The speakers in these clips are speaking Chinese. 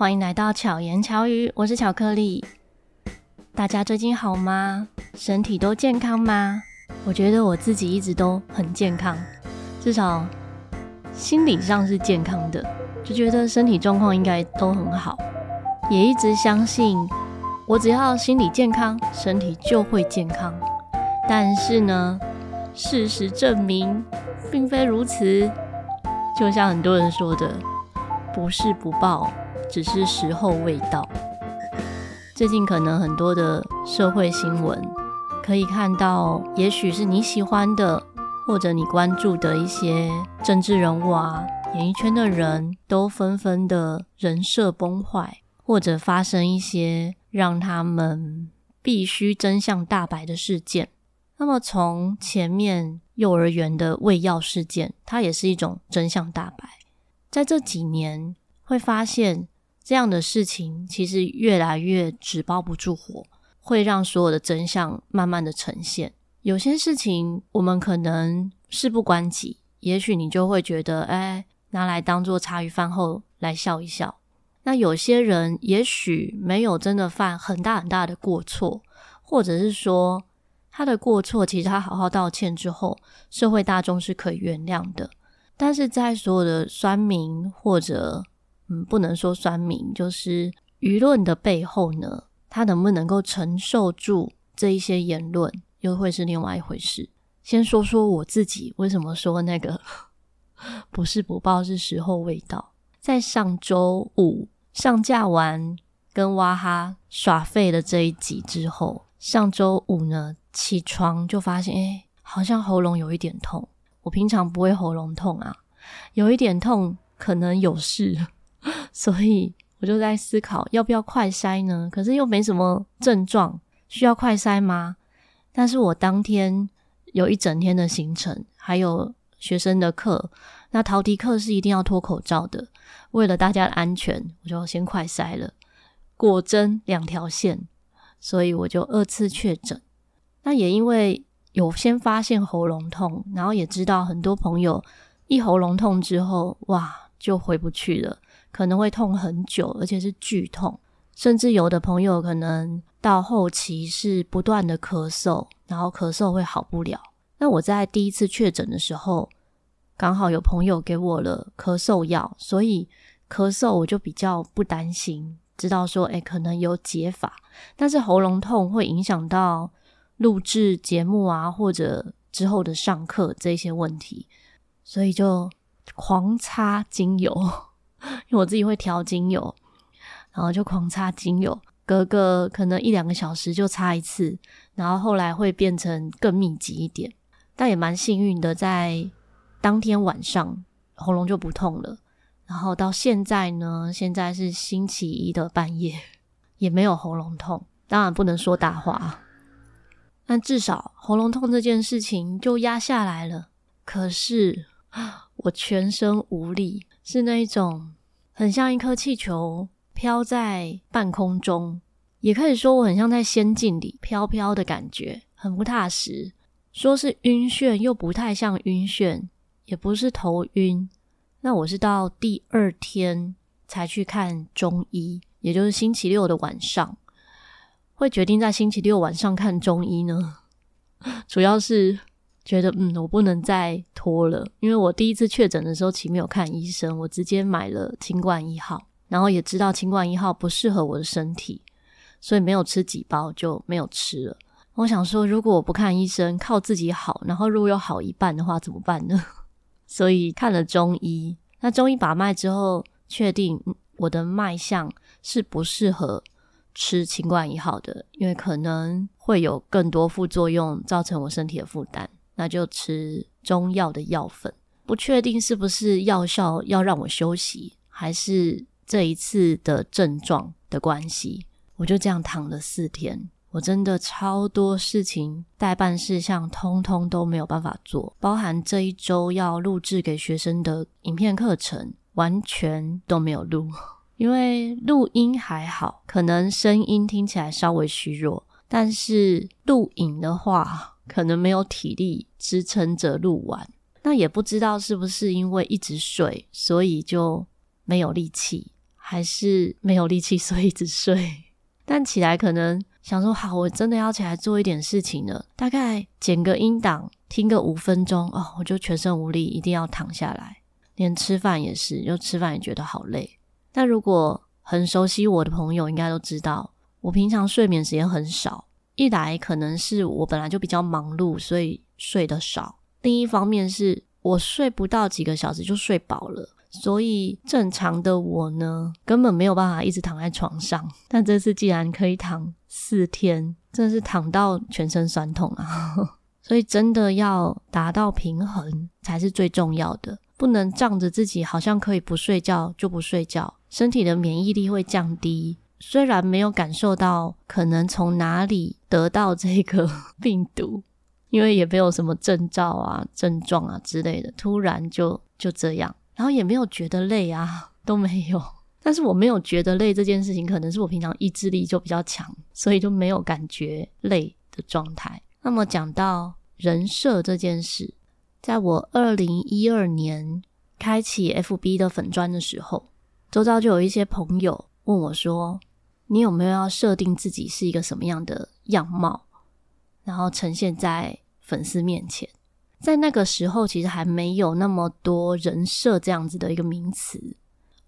欢迎来到巧言巧语，我是巧克力。大家最近好吗？身体都健康吗？我觉得我自己一直都很健康，至少心理上是健康的，就觉得身体状况应该都很好，也一直相信我只要心理健康，身体就会健康。但是呢，事实证明并非如此，就像很多人说的，不是不报。只是时候未到。最近可能很多的社会新闻可以看到，也许是你喜欢的，或者你关注的一些政治人物啊，演艺圈的人都纷纷的人设崩坏，或者发生一些让他们必须真相大白的事件。那么从前面幼儿园的喂药事件，它也是一种真相大白。在这几年会发现。这样的事情其实越来越纸包不住火，会让所有的真相慢慢的呈现。有些事情我们可能事不关己，也许你就会觉得，哎，拿来当做茶余饭后来笑一笑。那有些人也许没有真的犯很大很大的过错，或者是说他的过错其实他好好道歉之后，社会大众是可以原谅的。但是在所有的酸民或者嗯，不能说酸民，就是舆论的背后呢，他能不能够承受住这一些言论，又会是另外一回事。先说说我自己，为什么说那个 不是不报，是时候未到。在上周五上架完跟哇哈耍废的这一集之后，上周五呢起床就发现，哎，好像喉咙有一点痛。我平常不会喉咙痛啊，有一点痛，可能有事。所以我就在思考要不要快筛呢？可是又没什么症状，需要快筛吗？但是我当天有一整天的行程，还有学生的课，那陶笛课是一定要脱口罩的。为了大家的安全，我就先快筛了。果真两条线，所以我就二次确诊。那也因为有先发现喉咙痛，然后也知道很多朋友一喉咙痛之后，哇，就回不去了。可能会痛很久，而且是剧痛，甚至有的朋友可能到后期是不断的咳嗽，然后咳嗽会好不了。那我在第一次确诊的时候，刚好有朋友给我了咳嗽药，所以咳嗽我就比较不担心，知道说，诶，可能有解法。但是喉咙痛会影响到录制节目啊，或者之后的上课这些问题，所以就狂擦精油。因为我自己会调精油，然后就狂擦精油，隔个可能一两个小时就擦一次，然后后来会变成更密集一点，但也蛮幸运的，在当天晚上喉咙就不痛了。然后到现在呢，现在是星期一的半夜，也没有喉咙痛。当然不能说大话，但至少喉咙痛这件事情就压下来了。可是 我全身无力。是那一种很像一颗气球飘在半空中，也可以说我很像在仙境里飘飘的感觉，很不踏实。说是晕眩，又不太像晕眩，也不是头晕。那我是到第二天才去看中医，也就是星期六的晚上，会决定在星期六晚上看中医呢，主要是。觉得嗯，我不能再拖了，因为我第一次确诊的时候，其实没有看医生，我直接买了清冠一号，然后也知道清冠一号不适合我的身体，所以没有吃几包就没有吃了。我想说，如果我不看医生，靠自己好，然后如果有好一半的话怎么办呢？所以看了中医，那中医把脉之后，确定我的脉象是不适合吃清冠一号的，因为可能会有更多副作用，造成我身体的负担。那就吃中药的药粉，不确定是不是药效要让我休息，还是这一次的症状的关系。我就这样躺了四天，我真的超多事情待办事项，通通都没有办法做，包含这一周要录制给学生的影片课程，完全都没有录。因为录音还好，可能声音听起来稍微虚弱，但是录影的话。可能没有体力支撑着录完，那也不知道是不是因为一直睡，所以就没有力气，还是没有力气，所以一直睡。但起来可能想说，好，我真的要起来做一点事情了。大概剪个音档，听个五分钟，哦，我就全身无力，一定要躺下来。连吃饭也是，就吃饭也觉得好累。但如果很熟悉我的朋友，应该都知道，我平常睡眠时间很少。一来可能是我本来就比较忙碌，所以睡得少；另一方面是我睡不到几个小时就睡饱了。所以正常的我呢，根本没有办法一直躺在床上。但这次既然可以躺四天，真的是躺到全身酸痛啊！所以真的要达到平衡才是最重要的，不能仗着自己好像可以不睡觉就不睡觉，身体的免疫力会降低。虽然没有感受到可能从哪里得到这个 病毒，因为也没有什么征兆啊、症状啊之类的，突然就就这样。然后也没有觉得累啊，都没有。但是我没有觉得累这件事情，可能是我平常意志力就比较强，所以就没有感觉累的状态。那么讲到人设这件事，在我二零一二年开启 FB 的粉专的时候，周遭就有一些朋友问我说：“你有没有要设定自己是一个什么样的样貌，然后呈现在粉丝面前？”在那个时候，其实还没有那么多人设这样子的一个名词。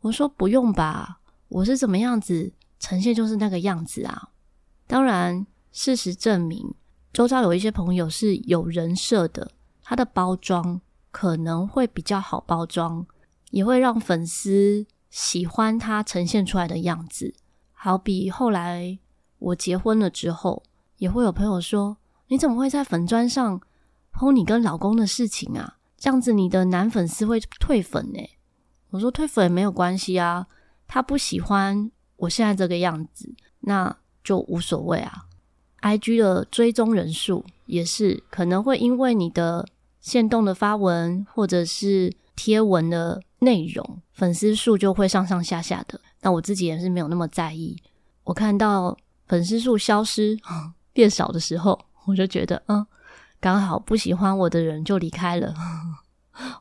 我说不用吧，我是怎么样子呈现就是那个样子啊。当然，事实证明，周遭有一些朋友是有人设的，他的包装可能会比较好包装，也会让粉丝喜欢他呈现出来的样子。好比后来我结婚了之后，也会有朋友说：“你怎么会在粉砖上？” po 你跟老公的事情啊，这样子你的男粉丝会退粉欸。我说退粉也没有关系啊，他不喜欢我现在这个样子，那就无所谓啊。IG 的追踪人数也是可能会因为你的限动的发文或者是贴文的内容，粉丝数就会上上下下的。那我自己也是没有那么在意。我看到粉丝数消失变少的时候，我就觉得嗯。刚好不喜欢我的人就离开了，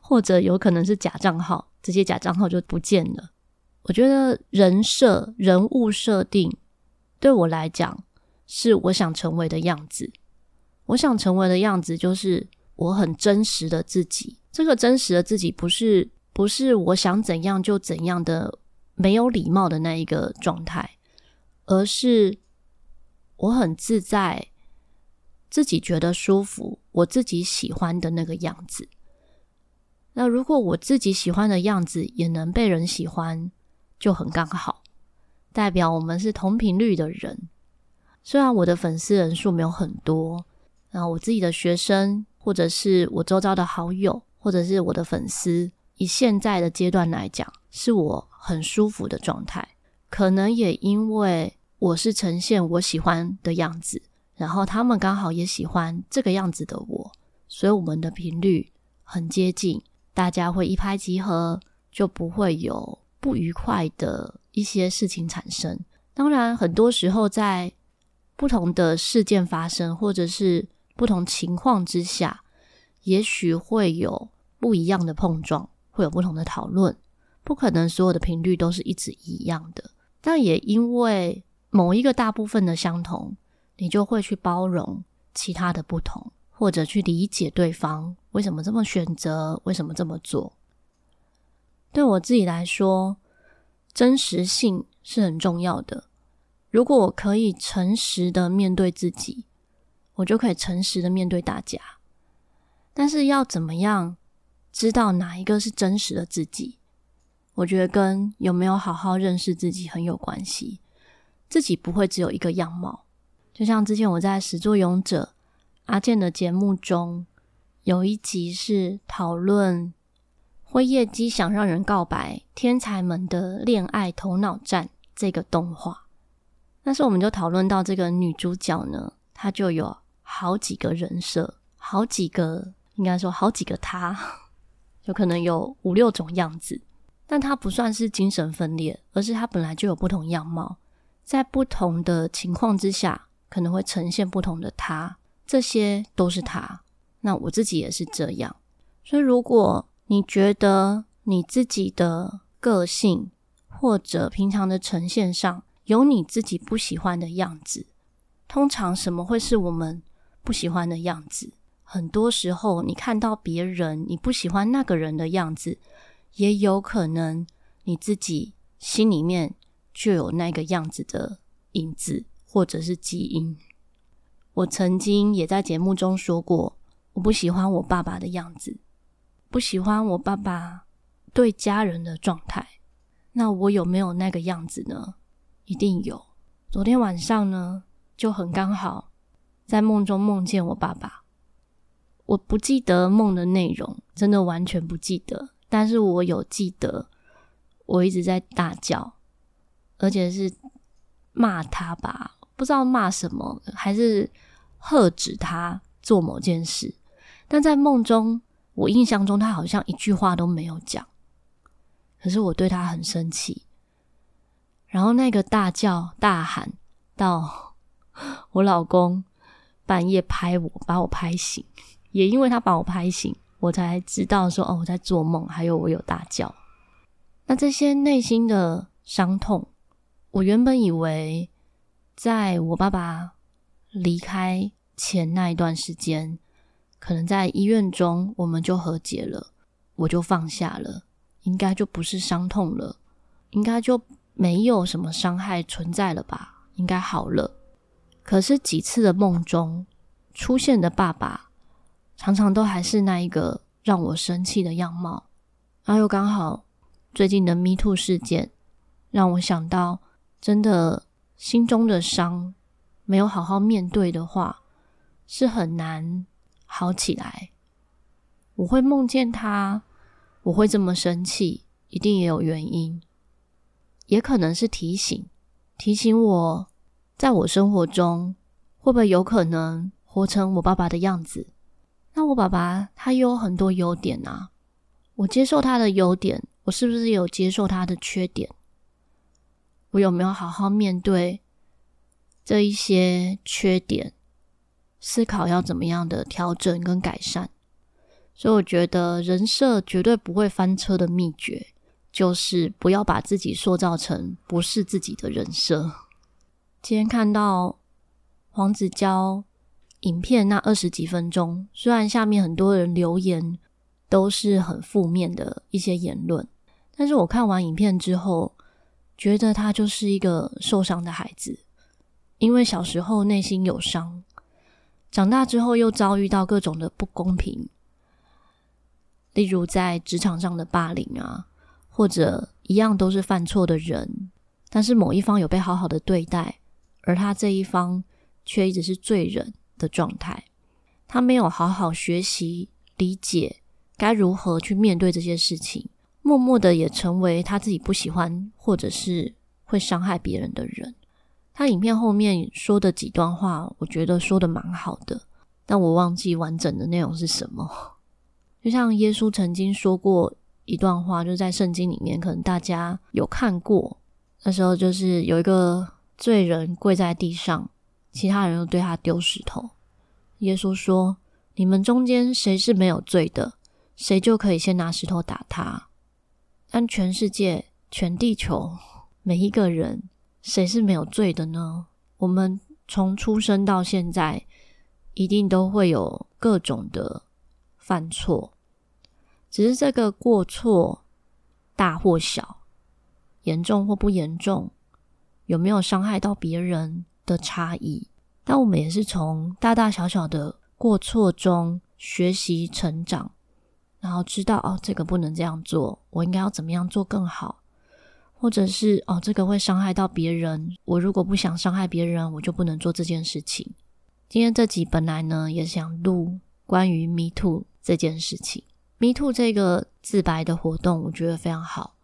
或者有可能是假账号，这些假账号就不见了。我觉得人设、人物设定对我来讲是我想成为的样子。我想成为的样子就是我很真实的自己。这个真实的自己不是不是我想怎样就怎样的没有礼貌的那一个状态，而是我很自在。自己觉得舒服，我自己喜欢的那个样子。那如果我自己喜欢的样子也能被人喜欢，就很刚好，代表我们是同频率的人。虽然我的粉丝人数没有很多，然后我自己的学生，或者是我周遭的好友，或者是我的粉丝，以现在的阶段来讲，是我很舒服的状态。可能也因为我是呈现我喜欢的样子。然后他们刚好也喜欢这个样子的我，所以我们的频率很接近，大家会一拍即合，就不会有不愉快的一些事情产生。当然，很多时候在不同的事件发生，或者是不同情况之下，也许会有不一样的碰撞，会有不同的讨论。不可能所有的频率都是一直一样的，但也因为某一个大部分的相同。你就会去包容其他的不同，或者去理解对方为什么这么选择，为什么这么做。对我自己来说，真实性是很重要的。如果我可以诚实的面对自己，我就可以诚实的面对大家。但是要怎么样知道哪一个是真实的自己？我觉得跟有没有好好认识自己很有关系。自己不会只有一个样貌。就像之前我在始作俑者阿健的节目中，有一集是讨论辉夜姬想让人告白，天才们的恋爱头脑战这个动画。那时候我们就讨论到这个女主角呢，她就有好几个人设，好几个应该说好几个她，有可能有五六种样子，但他不算是精神分裂，而是他本来就有不同样貌，在不同的情况之下。可能会呈现不同的他，这些都是他。那我自己也是这样。所以，如果你觉得你自己的个性或者平常的呈现上，有你自己不喜欢的样子。通常什么会是我们不喜欢的样子？很多时候，你看到别人，你不喜欢那个人的样子，也有可能你自己心里面就有那个样子的影子，或者是基因。我曾经也在节目中说过，我不喜欢我爸爸的样子，不喜欢我爸爸对家人的状态。那我有没有那个样子呢？一定有。昨天晚上呢，就很刚好在梦中梦见我爸爸。我不记得梦的内容，真的完全不记得。但是我有记得，我一直在大叫，而且是骂他吧。不知道骂什么，还是喝止他做某件事。但在梦中，我印象中他好像一句话都没有讲。可是我对他很生气，然后那个大叫大喊到我老公半夜拍我，把我拍醒。也因为他把我拍醒，我才知道说哦，我在做梦，还有我有大叫。那这些内心的伤痛，我原本以为。在我爸爸离开前那一段时间，可能在医院中我们就和解了，我就放下了，应该就不是伤痛了，应该就没有什么伤害存在了吧，应该好了。可是几次的梦中出现的爸爸，常常都还是那一个让我生气的样貌，然后又刚好最近的 Me Too 事件，让我想到真的。心中的伤没有好好面对的话，是很难好起来。我会梦见他，我会这么生气，一定也有原因，也可能是提醒，提醒我，在我生活中会不会有可能活成我爸爸的样子？那我爸爸他有很多优点啊，我接受他的优点，我是不是有接受他的缺点？我有没有好好面对这一些缺点？思考要怎么样的调整跟改善？所以我觉得人设绝对不会翻车的秘诀，就是不要把自己塑造成不是自己的人设。今天看到黄子佼影片那二十几分钟，虽然下面很多人留言都是很负面的一些言论，但是我看完影片之后。觉得他就是一个受伤的孩子，因为小时候内心有伤，长大之后又遭遇到各种的不公平，例如在职场上的霸凌啊，或者一样都是犯错的人，但是某一方有被好好的对待，而他这一方却一直是罪人的状态，他没有好好学习理解该如何去面对这些事情。默默的也成为他自己不喜欢或者是会伤害别人的人。他影片后面说的几段话，我觉得说的蛮好的，但我忘记完整的内容是什么。就像耶稣曾经说过一段话，就是在圣经里面，可能大家有看过。那时候就是有一个罪人跪在地上，其他人又对他丢石头。耶稣说：“你们中间谁是没有罪的，谁就可以先拿石头打他。”但全世界、全地球每一个人，谁是没有罪的呢？我们从出生到现在，一定都会有各种的犯错，只是这个过错大或小、严重或不严重，有没有伤害到别人的差异。但我们也是从大大小小的过错中学习成长。然后知道哦，这个不能这样做，我应该要怎么样做更好？或者是哦，这个会伤害到别人，我如果不想伤害别人，我就不能做这件事情。今天这集本来呢，也想录关于 Me Too 这件事情。Me Too 这个自白的活动，我觉得非常好，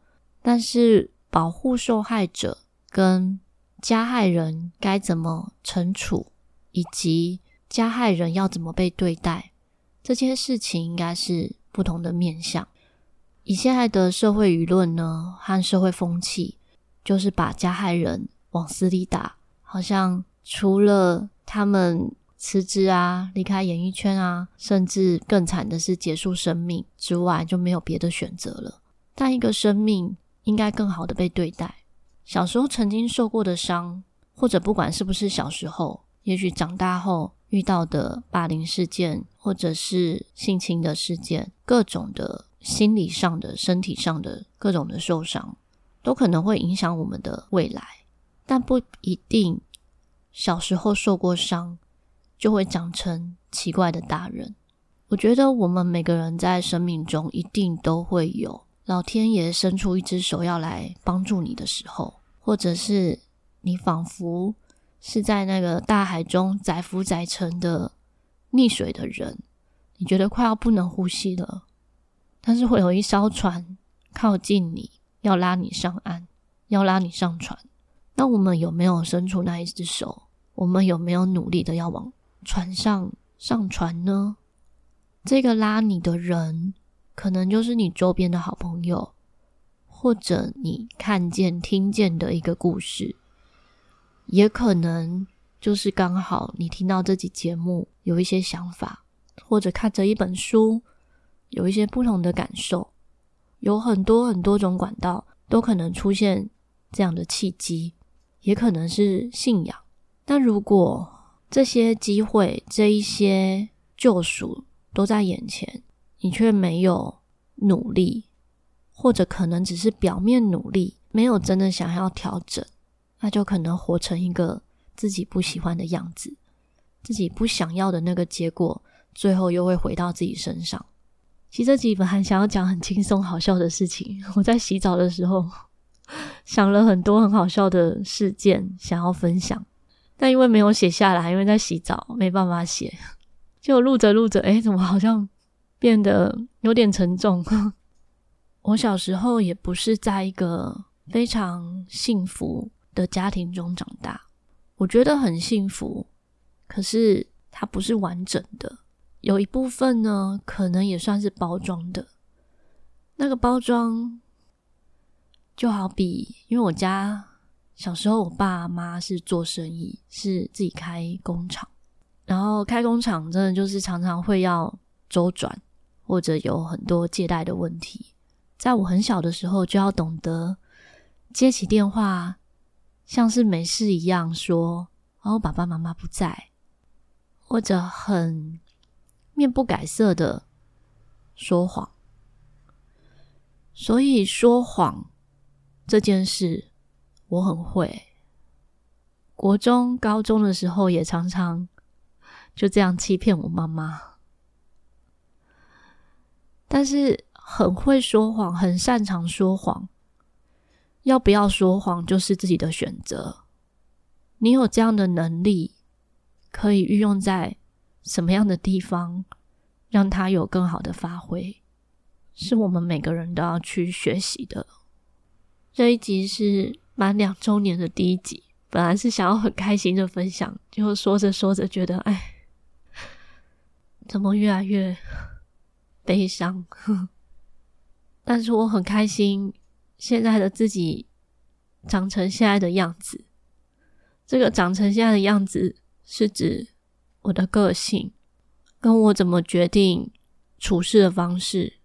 但是保护受害者跟加害人该怎么惩处，以及加害人要怎么被对待，这件事情应该是。不同的面向，以现在的社会舆论呢和社会风气，就是把加害人往死里打，好像除了他们辞职啊、离开演艺圈啊，甚至更惨的是结束生命之外，就没有别的选择了。但一个生命应该更好的被对待。小时候曾经受过的伤，或者不管是不是小时候，也许长大后遇到的霸凌事件，或者是性侵的事件，各种的心理上的、身体上的各种的受伤，都可能会影响我们的未来。但不一定小时候受过伤，就会长成奇怪的大人。我觉得我们每个人在生命中一定都会有老天爷伸出一只手要来帮助你的时候，或者是你仿佛是在那个大海中载浮载沉的溺水的人，你觉得快要不能呼吸了，但是会有一艘船靠近你，要拉你上岸，要拉你上船。那我们有没有伸出那一只手？我们有没有努力的要往船上上船呢？这个拉你的人，可能就是你周边的好朋友，或者你看见、听见的一个故事，也可能就是刚好你听到这集节目有一些想法，或者看着一本书有一些不同的感受，有很多很多种管道都可能出现这样的契机，也可能是信仰。但如果这些机会、这一些救赎，都在眼前，你却没有努力，或者可能只是表面努力，没有真的想要调整，那就可能活成一个自己不喜欢的样子，自己不想要的那个结果，最后又会回到自己身上。其实这集本还想要讲很轻松好笑的事情，我在洗澡的时候想了很多很好笑的事件想要分享，但因为没有写下来，因为在洗澡，没办法写。就录着录着，哎，怎么好像变得有点沉重？我小时候也不是在一个非常幸福的家庭中长大，我觉得很幸福，可是它不是完整的，有一部分呢，可能也算是包装的。那个包装就好比，因为我家小时候，我爸妈是做生意，是自己开工厂。然后开工厂真的就是常常会要周转，或者有很多借贷的问题。在我很小的时候就要懂得接起电话，像是没事一样说：“哦，爸爸妈妈不在。”或者很面不改色的说谎。所以说谎这件事我很会。国中、高中的时候也常常。就这样欺骗我妈妈，但是很会说谎，很擅长说谎。要不要说谎，就是自己的选择。你有这样的能力，可以运用在什么样的地方，让它有更好的发挥，是我们每个人都要去学习的。这一集是满两周年的第一集，本来是想要很开心的分享，就说着说着觉得，哎。怎么越来越悲伤？但是我很开心，现在的自己长成现在的样子。这个长成现在的样子，是指我的个性，跟我怎么决定处事的方式，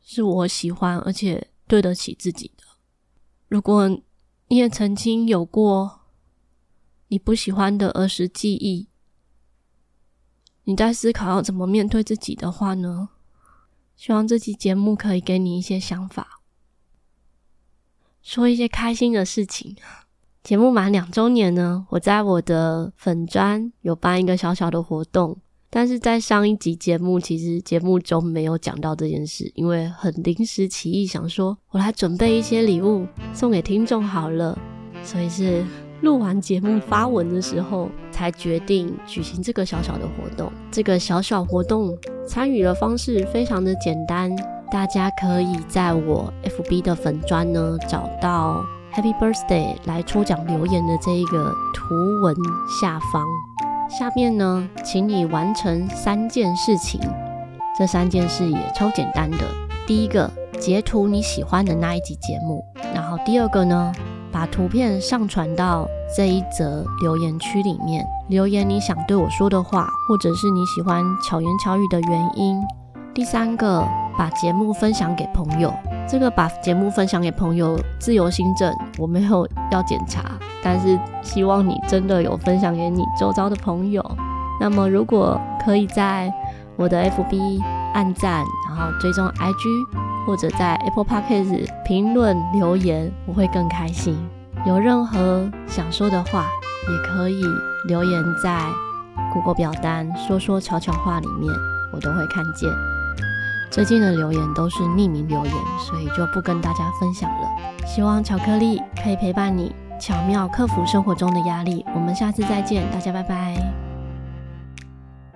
是我喜欢而且对得起自己的。如果你也曾经有过你不喜欢的儿时记忆，你在思考要怎么面对自己的话呢？希望这期节目可以给你一些想法，说一些开心的事情。节目满两周年呢，我在我的粉专有办一个小小的活动，但是在上一集节目，其实节目中没有讲到这件事，因为很临时起意，想说我来准备一些礼物送给听众好了，所以是。录完节目发文的时候，才决定举行这个小小的活动。这个小小活动参与的方式非常的简单，大家可以在我 FB 的粉专呢找到 Happy Birthday 来抽奖留言的这一个图文下方，下面呢，请你完成三件事情。这三件事也超简单的。第一个，截图你喜欢的那一集节目，然后第二个呢，把图片上传到这一则留言区里面，留言你想对我说的话，或者是你喜欢巧言巧语的原因。第三个，把节目分享给朋友，这个把节目分享给朋友，自由心证，我没有 要检查，但是希望你真的有分享给你周遭的朋友。那么，如果可以在我的 FB 按赞，然后追踪 IG，或者在 Apple Podcast 评论留言，我会更开心。有任何想说的话，也可以留言在 Google 表单“说说悄悄话”里面，我都会看见。最近的留言都是匿名留言，所以就不跟大家分享了。希望巧克力可以陪伴你，巧妙克服生活中的压力。我们下次再见，大家拜拜。